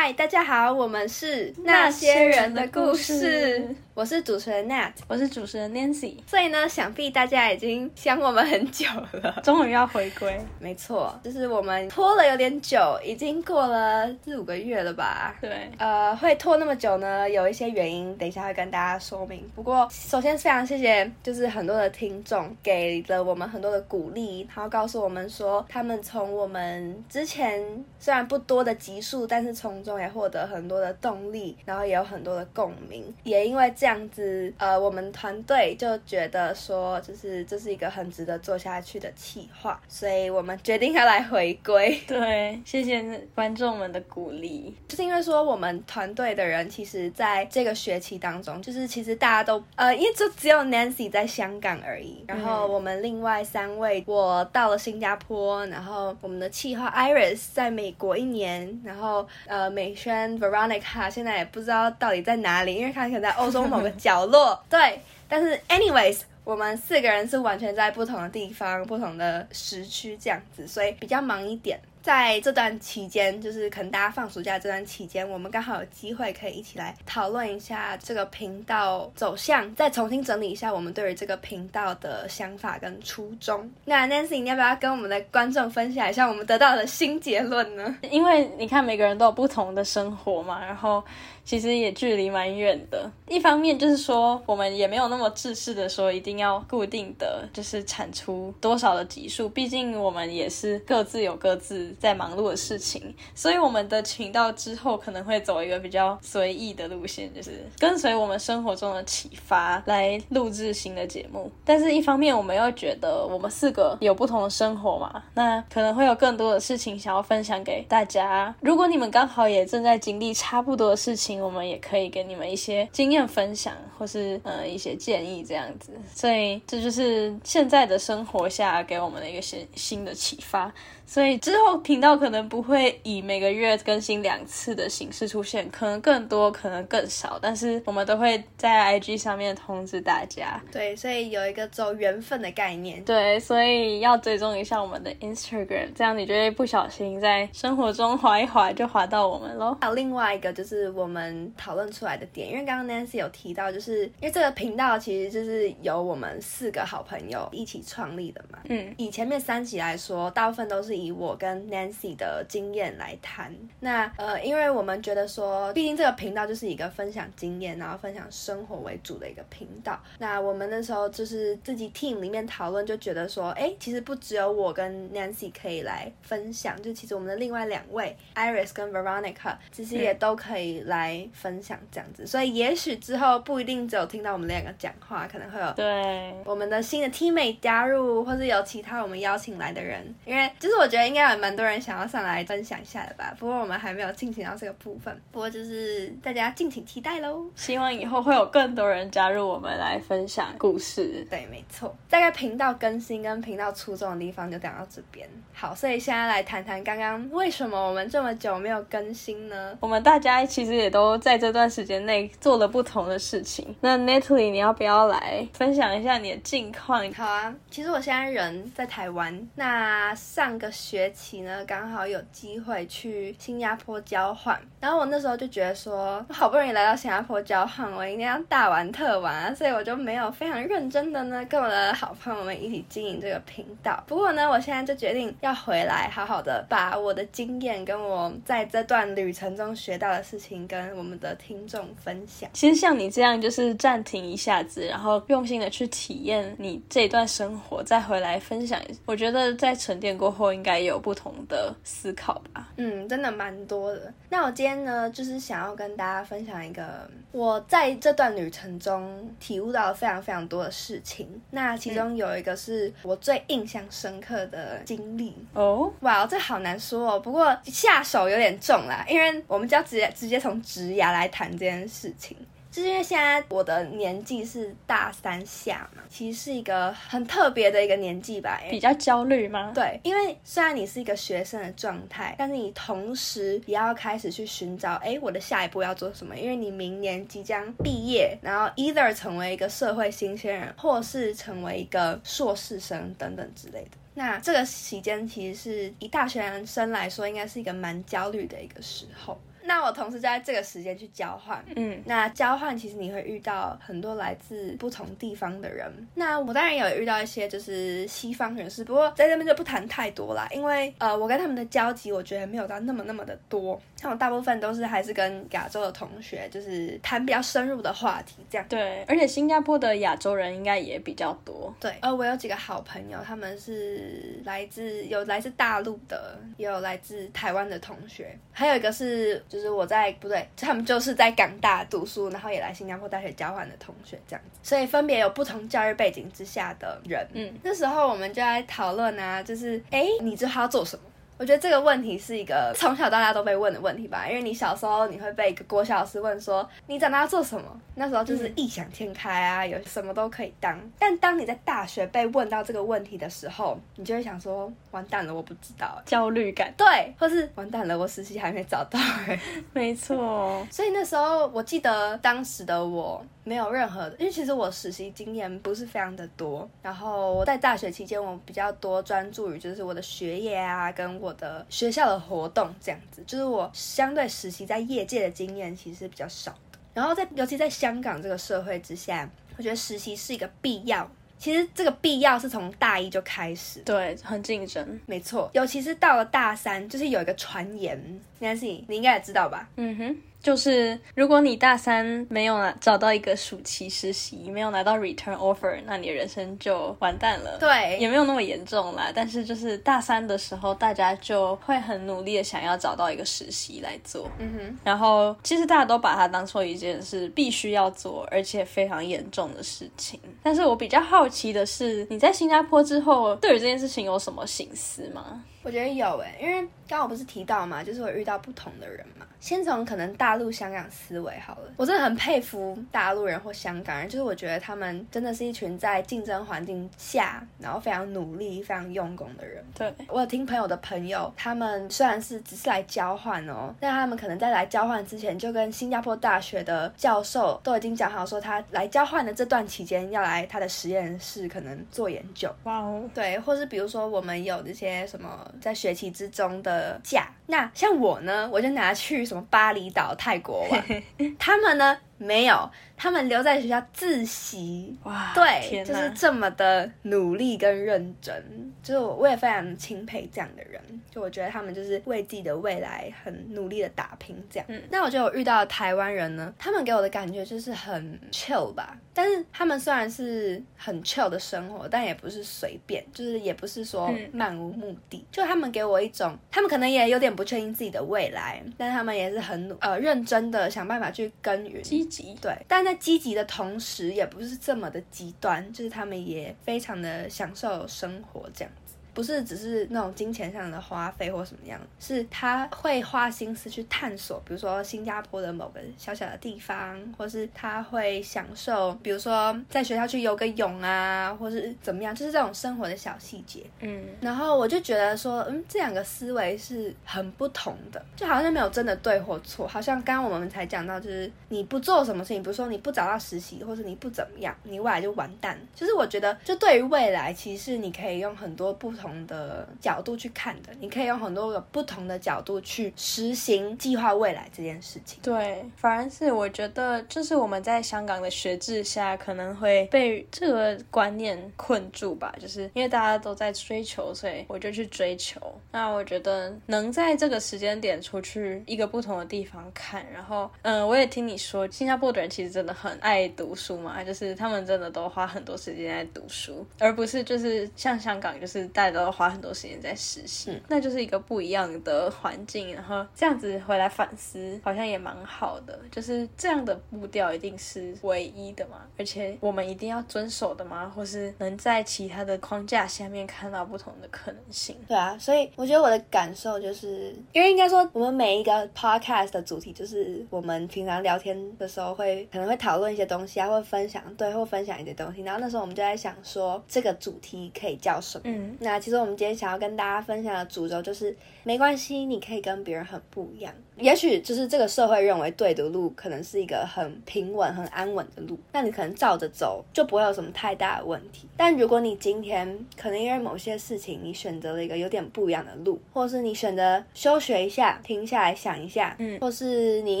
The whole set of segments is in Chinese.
嗨，大家好，我们是那些人的故事。我是主持人 Nat，我是主持人 Nancy。所以呢，想必大家已经想我们很久了，终于要回归。没错，就是我们拖了有点久，已经过了四五个月了吧？对。呃，会拖那么久呢，有一些原因，等一下会跟大家说明。不过，首先非常谢谢，就是很多的听众给了我们很多的鼓励，然后告诉我们说，他们从我们之前虽然不多的集数，但是从中也获得很多的动力，然后也有很多的共鸣，也因为这样。这样子，呃，我们团队就觉得说，就是这是一个很值得做下去的企划，所以我们决定要来回归。对，谢谢观众们的鼓励。就是因为说，我们团队的人其实在这个学期当中，就是其实大家都，呃，因为就只有 Nancy 在香港而已，然后我们另外三位，我到了新加坡，然后我们的企划 Iris 在美国一年，然后呃，美萱 Veronica 现在也不知道到底在哪里，因为她可能在欧洲。某个角落，对，但是，anyways，我们四个人是完全在不同的地方、不同的时区这样子，所以比较忙一点。在这段期间，就是可能大家放暑假这段期间，我们刚好有机会可以一起来讨论一下这个频道走向，再重新整理一下我们对于这个频道的想法跟初衷。那 Nancy，你要不要跟我们的观众分享一下我们得到的新结论呢？因为你看每个人都有不同的生活嘛，然后。其实也距离蛮远的。一方面就是说，我们也没有那么自私的说一定要固定的就是产出多少的集数，毕竟我们也是各自有各自在忙碌的事情。所以我们的频道之后可能会走一个比较随意的路线，就是跟随我们生活中的启发来录制新的节目。但是，一方面我们又觉得我们四个有不同的生活嘛，那可能会有更多的事情想要分享给大家。如果你们刚好也正在经历差不多的事情，我们也可以给你们一些经验分享，或是呃一些建议这样子，所以这就是现在的生活下给我们的一个新新的启发。所以之后频道可能不会以每个月更新两次的形式出现，可能更多，可能更少，但是我们都会在 IG 上面通知大家。对，所以有一个走缘分的概念。对，所以要追踪一下我们的 Instagram，这样你就会不小心在生活中划一划就划到我们喽。还有另外一个就是我们讨论出来的点，因为刚刚 Nancy 有提到，就是因为这个频道其实就是由我们四个好朋友一起创立的嘛。嗯，以前面三集来说，大部分都是。以我跟 Nancy 的经验来谈，那呃，因为我们觉得说，毕竟这个频道就是一个分享经验，然后分享生活为主的一个频道。那我们那时候就是自己 team 里面讨论，就觉得说，哎，其实不只有我跟 Nancy 可以来分享，就其实我们的另外两位 Iris 跟 Veronica 其实也都可以来分享这样子。所以也许之后不一定只有听到我们两个讲话，可能会有对我们的新的 teammate 加入，或是有其他我们邀请来的人，因为就是我。觉得应该有蛮多人想要上来分享一下的吧，不过我们还没有进行到这个部分，不过就是大家敬请期待喽。希望以后会有更多人加入我们来分享故事。对，没错。大概频道更新跟频道出众的地方就讲到这边。好，所以现在来谈谈刚刚为什么我们这么久没有更新呢？我们大家其实也都在这段时间内做了不同的事情。那 Natalie，你要不要来分享一下你的近况？好啊，其实我现在人在台湾，那上个。学期呢，刚好有机会去新加坡交换，然后我那时候就觉得说，好不容易来到新加坡交换，我一定要大玩特玩，所以我就没有非常认真的呢，跟我的好朋友们一起经营这个频道。不过呢，我现在就决定要回来，好好的把我的经验跟我在这段旅程中学到的事情跟我们的听众分享。其实像你这样，就是暂停一下子，然后用心的去体验你这段生活，再回来分享，我觉得在沉淀过后应该。该有不同的思考吧。嗯，真的蛮多的。那我今天呢，就是想要跟大家分享一个我在这段旅程中体悟到了非常非常多的事情。那其中有一个是我最印象深刻的经历哦。哇，这好难说哦。不过下手有点重啦，因为我们就要直接直接从职涯来谈这件事情。就是因为现在我的年纪是大三下嘛，其实是一个很特别的一个年纪吧。比较焦虑吗？对，因为虽然你是一个学生的状态，但是你同时也要开始去寻找，哎，我的下一步要做什么？因为你明年即将毕业，然后 either 成为一个社会新鲜人，或是成为一个硕士生等等之类的。那这个期间其实是以大学生来说，应该是一个蛮焦虑的一个时候。那我同时就在这个时间去交换，嗯，那交换其实你会遇到很多来自不同地方的人。那我当然有遇到一些就是西方人士，不过在这边就不谈太多啦，因为呃，我跟他们的交集我觉得没有到那么那么的多。像我大部分都是还是跟亚洲的同学，就是谈比较深入的话题这样。对，而且新加坡的亚洲人应该也比较多。对，呃，我有几个好朋友，他们是来自有来自大陆的，也有来自台湾的同学，还有一个是就是我在不对，他们就是在港大读书，然后也来新加坡大学交换的同学这样子，所以分别有不同教育背景之下的人。嗯，那时候我们就在讨论啊，就是哎，你知道他要做什么？我觉得这个问题是一个从小到大都被问的问题吧，因为你小时候你会被一个国小老师问说你长大要做什么，那时候就是异想天开啊，有什么都可以当。但当你在大学被问到这个问题的时候，你就会想说完蛋了，我不知道，焦虑感。对，或是完蛋了，我实习还没找到。没错，所以那时候我记得当时的我没有任何，因为其实我实习经验不是非常的多，然后我在大学期间我比较多专注于就是我的学业啊，跟我。我的学校的活动这样子，就是我相对实习在业界的经验其实比较少的。然后在尤其在香港这个社会之下，我觉得实习是一个必要。其实这个必要是从大一就开始，对，很竞争，没错。尤其是到了大三，就是有一个传言，Nancy，你应该也知道吧？嗯哼。就是如果你大三没有拿找到一个暑期实习，没有拿到 return offer，那你人生就完蛋了。对，也没有那么严重啦。但是就是大三的时候，大家就会很努力的想要找到一个实习来做。嗯哼。然后其实大家都把它当做一件是必须要做，而且非常严重的事情。但是我比较好奇的是，你在新加坡之后，对于这件事情有什么心思吗？我觉得有诶，因为刚刚我不是提到嘛，就是我遇到不同的人嘛。先从可能大陆、香港思维好了，我真的很佩服大陆人或香港人，就是我觉得他们真的是一群在竞争环境下，然后非常努力、非常用功的人。对我有听朋友的朋友，他们虽然是只是来交换哦，但他们可能在来交换之前，就跟新加坡大学的教授都已经讲好，说他来交换的这段期间要来他的实验室可能做研究。哇哦，对，或是比如说我们有这些什么在学期之中的假，那像我呢，我就拿去。什么巴厘岛、泰国玩，他们呢没有。他们留在学校自习，哇，对，就是这么的努力跟认真，就是我我也非常钦佩这样的人，就我觉得他们就是为自己的未来很努力的打拼这样。嗯，那我觉得我遇到的台湾人呢，他们给我的感觉就是很 chill 吧，但是他们虽然是很 chill 的生活，但也不是随便，就是也不是说漫无目的，就他们给我一种，他们可能也有点不确定自己的未来，但他们也是很呃认真的想办法去耕耘，积极，对，但。在积极的同时，也不是这么的极端，就是他们也非常的享受生活这样。不是只是那种金钱上的花费或什么样，是他会花心思去探索，比如说新加坡的某个小小的地方，或是他会享受，比如说在学校去游个泳啊，或是怎么样，就是这种生活的小细节。嗯，然后我就觉得说，嗯，这两个思维是很不同的，就好像没有真的对或错。好像刚刚我们才讲到，就是你不做什么事情，比如说你不找到实习，或者你不怎么样，你未来就完蛋。就是我觉得，就对于未来，其实你可以用很多不同。的角度去看的，你可以用很多个不同的角度去实行计划未来这件事情。对，反而是我觉得，就是我们在香港的学制下，可能会被这个观念困住吧。就是因为大家都在追求，所以我就去追求。那我觉得能在这个时间点出去一个不同的地方看，然后，嗯，我也听你说，新加坡的人其实真的很爱读书嘛，就是他们真的都花很多时间在读书，而不是就是像香港，就是大家。都花很多时间在实习，那就是一个不一样的环境。然后这样子回来反思，好像也蛮好的。就是这样的步调一定是唯一的嘛？而且我们一定要遵守的吗？或是能在其他的框架下面看到不同的可能性？对啊，所以我觉得我的感受就是，因为应该说我们每一个 podcast 的主题就是我们平常聊天的时候会可能会讨论一些东西啊，或分享对，或分享一些东西。然后那时候我们就在想说，这个主题可以叫什么？嗯，那。其实我们今天想要跟大家分享的主轴就是，没关系，你可以跟别人很不一样。也许就是这个社会认为对的路，可能是一个很平稳、很安稳的路，那你可能照着走就不会有什么太大的问题。但如果你今天可能因为某些事情，你选择了一个有点不一样的路，或者是你选择休学一下，停下来想一下，嗯，或是你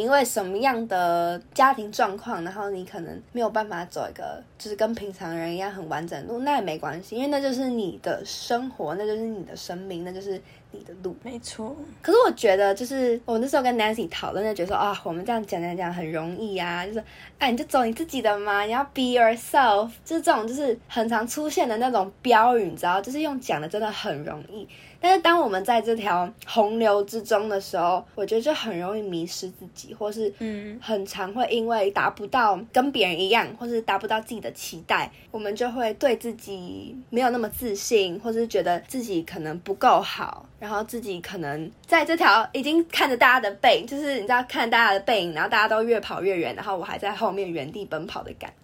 因为什么样的家庭状况，然后你可能没有办法走一个就是跟平常人一样很完整的路，那也没关系，因为那就是你的生活，那就是你的生命，那就是你的路。没错。可是我觉得，就是我那时候跟 Nancy 讨论，就觉得说啊，我们这样讲讲讲很容易啊，就是哎，你就走你自己的嘛，你要 be yourself，就是这种就是很常出现的那种标语，你知道，就是用讲的真的很容易。但是当我们在这条洪流之中的时候，我觉得就很容易迷失自己，或是嗯，很常会因为达不到跟别人一样，或是达不到自己的期待，我们就会对自己没有那么自信，或是觉得自己可能不够好，然后自己可能在这条已经看着大家的背，就是你知道看大家的背影，然后大家都越跑越远，然后我还在后面原地奔跑的感觉。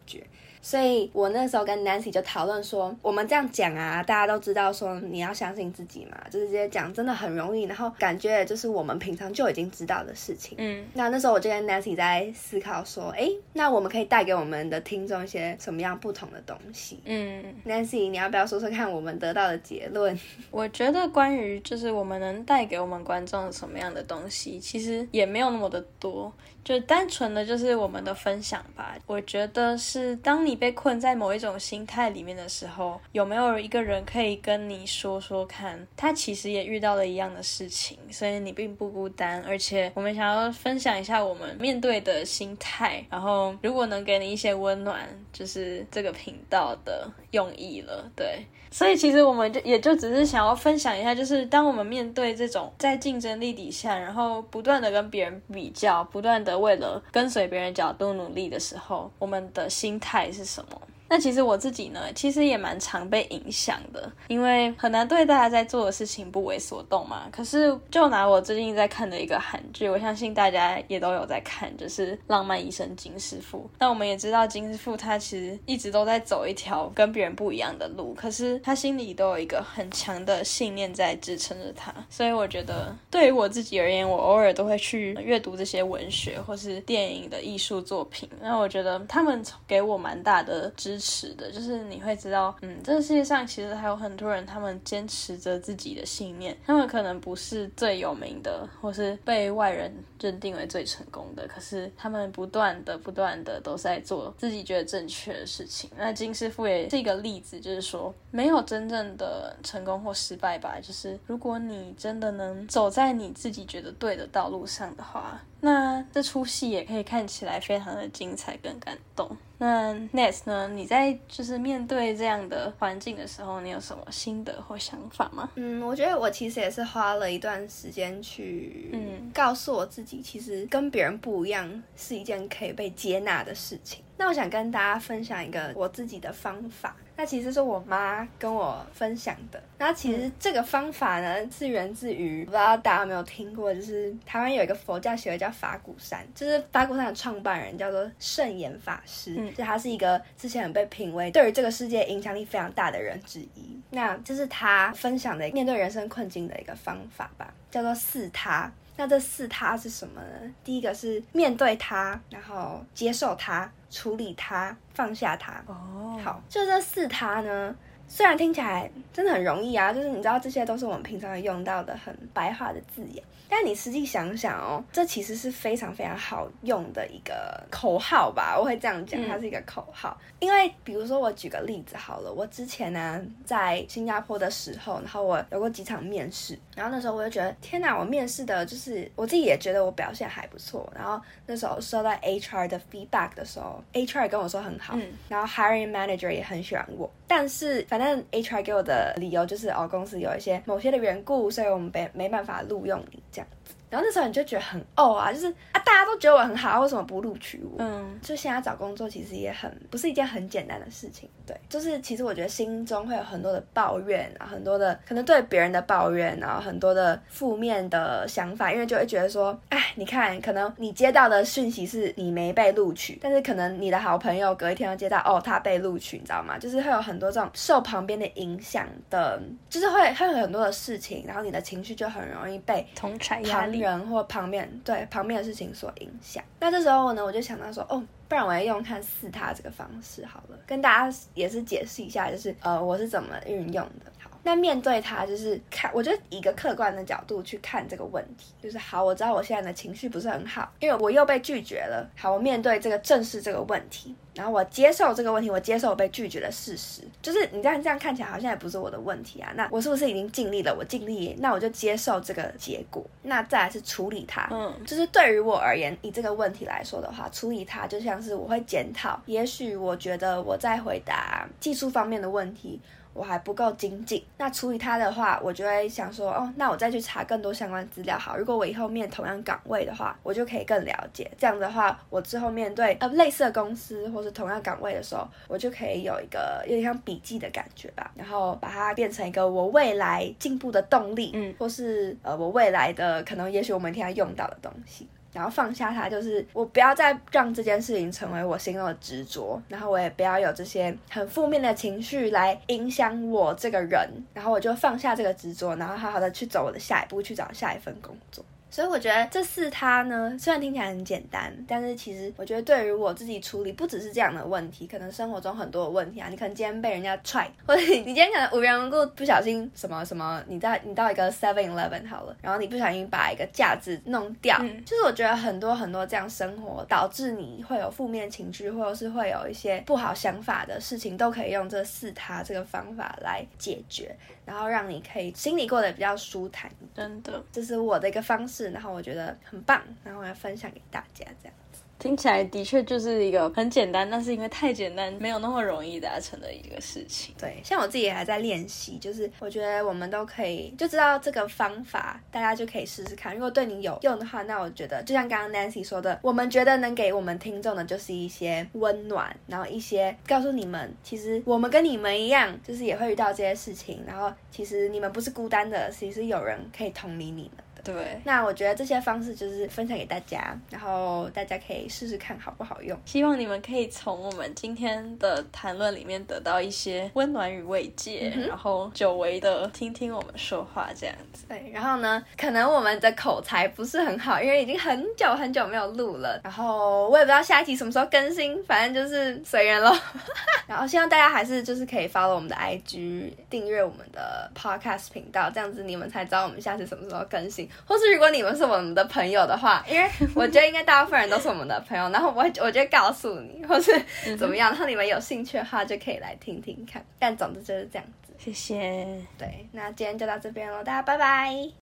所以我那时候跟 Nancy 就讨论说，我们这样讲啊，大家都知道说你要相信自己嘛，就是这些讲真的很容易，然后感觉就是我们平常就已经知道的事情。嗯，那那时候我就跟 Nancy 在思考说，哎，那我们可以带给我们的听众一些什么样不同的东西？嗯，Nancy，你要不要说说看我们得到的结论？我觉得关于就是我们能带给我们观众什么样的东西，其实也没有那么的多。就单纯的就是我们的分享吧。我觉得是当你被困在某一种心态里面的时候，有没有一个人可以跟你说说看，他其实也遇到了一样的事情，所以你并不孤单。而且我们想要分享一下我们面对的心态，然后如果能给你一些温暖，就是这个频道的用意了。对，所以其实我们就也就只是想要分享一下，就是当我们面对这种在竞争力底下，然后不断的跟别人比较，不断的。为了跟随别人角度努力的时候，我们的心态是什么？那其实我自己呢，其实也蛮常被影响的，因为很难对大家在做的事情不为所动嘛。可是就拿我最近在看的一个韩剧，我相信大家也都有在看，就是《浪漫医生金师傅》。那我们也知道金师傅他其实一直都在走一条跟别人不一样的路，可是他心里都有一个很强的信念在支撑着他。所以我觉得对于我自己而言，我偶尔都会去阅读这些文学或是电影的艺术作品。那我觉得他们给我蛮大的支。支持的，就是你会知道，嗯，这个世界上其实还有很多人，他们坚持着自己的信念，他们可能不是最有名的，或是被外人认定为最成功的，可是他们不断的、不断的都在做自己觉得正确的事情。那金师傅也是一个例子，就是说没有真正的成功或失败吧，就是如果你真的能走在你自己觉得对的道路上的话。那这出戏也可以看起来非常的精彩跟感动。那 Ness 呢？你在就是面对这样的环境的时候，你有什么心得或想法吗？嗯，我觉得我其实也是花了一段时间去，嗯，告诉我自己，其实跟别人不一样是一件可以被接纳的事情。那我想跟大家分享一个我自己的方法。那其实是我妈跟我分享的。那其实这个方法呢，是源自于不知道大家有没有听过，就是台湾有一个佛教协会叫法鼓山，就是法鼓山的创办人叫做圣严法师，就他是一个之前被评为对于这个世界影响力非常大的人之一。那这是他分享的面对人生困境的一个方法吧，叫做四他。那这四他是什么呢？第一个是面对他，然后接受他，处理他，放下他。哦，好，就这四他呢，虽然听起来真的很容易啊，就是你知道这些都是我们平常用到的很白话的字眼。但你实际想想哦，这其实是非常非常好用的一个口号吧？我会这样讲，它是一个口号。因为比如说，我举个例子好了，我之前呢在新加坡的时候，然后我有过几场面试，然后那时候我就觉得，天哪，我面试的就是我自己也觉得我表现还不错。然后那时候收到 HR 的 feedback 的时候，HR 跟我说很好，然后 hiring manager 也很喜欢我。但是反正 HR 给我的理由就是，哦，公司有一些某些的缘故，所以我们没没办法录用你这样子。然后那时候你就觉得很哦啊，就是啊，大家都觉得我很好，为什么不录取我？嗯，就现在找工作其实也很不是一件很简单的事情。对，就是其实我觉得心中会有很多的抱怨啊，很多的可能对别人的抱怨，然后很多的负面的想法，因为就会觉得说，哎，你看，可能你接到的讯息是你没被录取，但是可能你的好朋友隔一天又接到哦，他被录取，你知道吗？就是会有很多这种受旁边的影响的，就是会会有很多的事情，然后你的情绪就很容易被同甩压力，旁人或旁边对旁边的事情所影响。那这时候呢，我就想到说，哦，不然我要用看四他这个方式好了，跟大家也是解释一下，就是呃，我是怎么运用的。好，那面对他就是看，我就以一个客观的角度去看这个问题，就是好，我知道我现在的情绪不是很好，因为我又被拒绝了。好，我面对这个正视这个问题。然后我接受这个问题，我接受我被拒绝的事实，就是你这样这样看起来好像也不是我的问题啊。那我是不是已经尽力了？我尽力，那我就接受这个结果。那再来是处理它，嗯，就是对于我而言，以这个问题来说的话，处理它就像是我会检讨，也许我觉得我在回答技术方面的问题。我还不够精进，那处理它的话，我就会想说，哦，那我再去查更多相关资料。好，如果我以后面同样岗位的话，我就可以更了解。这样的话，我之后面对呃类似的公司或是同样岗位的时候，我就可以有一个有点像笔记的感觉吧，然后把它变成一个我未来进步的动力，嗯，或是呃我未来的可能，也许我每天要用到的东西。然后放下它，就是我不要再让这件事情成为我心中的执着，然后我也不要有这些很负面的情绪来影响我这个人，然后我就放下这个执着，然后好好的去走我的下一步，去找下一份工作。所以我觉得这四他呢，虽然听起来很简单，但是其实我觉得对于我自己处理，不只是这样的问题，可能生活中很多的问题啊，你可能今天被人家踹，或者你今天可能无缘无故不小心什么什么，你在你到一个 Seven Eleven 好了，然后你不小心把一个架子弄掉，就是我觉得很多很多这样生活导致你会有负面情绪，或者是会有一些不好想法的事情，都可以用这四他这个方法来解决。然后让你可以心里过得比较舒坦，真的，这是我的一个方式，然后我觉得很棒，然后我要分享给大家，这样子。听起来的确就是一个很简单，但是因为太简单，没有那么容易达成的一个事情。对，像我自己也还在练习，就是我觉得我们都可以就知道这个方法，大家就可以试试看。如果对你有用的话，那我觉得就像刚刚 Nancy 说的，我们觉得能给我们听众的就是一些温暖，然后一些告诉你们，其实我们跟你们一样，就是也会遇到这些事情，然后其实你们不是孤单的，其实有人可以同理你们。对，那我觉得这些方式就是分享给大家，然后大家可以试试看好不好用。希望你们可以从我们今天的谈论里面得到一些温暖与慰藉，然后久违的听听我们说话这样子。对，然后呢，可能我们的口才不是很好，因为已经很久很久没有录了，然后我也不知道下一集什么时候更新，反正就是随缘喽。然后希望大家还是就是可以 follow 我们的 IG，订阅我们的 podcast 频道，这样子你们才知道我们下次什么时候更新。或是如果你们是我们的朋友的话，因为我觉得应该大部分人都是我们的朋友，然后我我就告诉你，或是怎么样，然后你们有兴趣的话就可以来听听看。但总之就是这样子，谢谢。对，那今天就到这边喽，大家拜拜。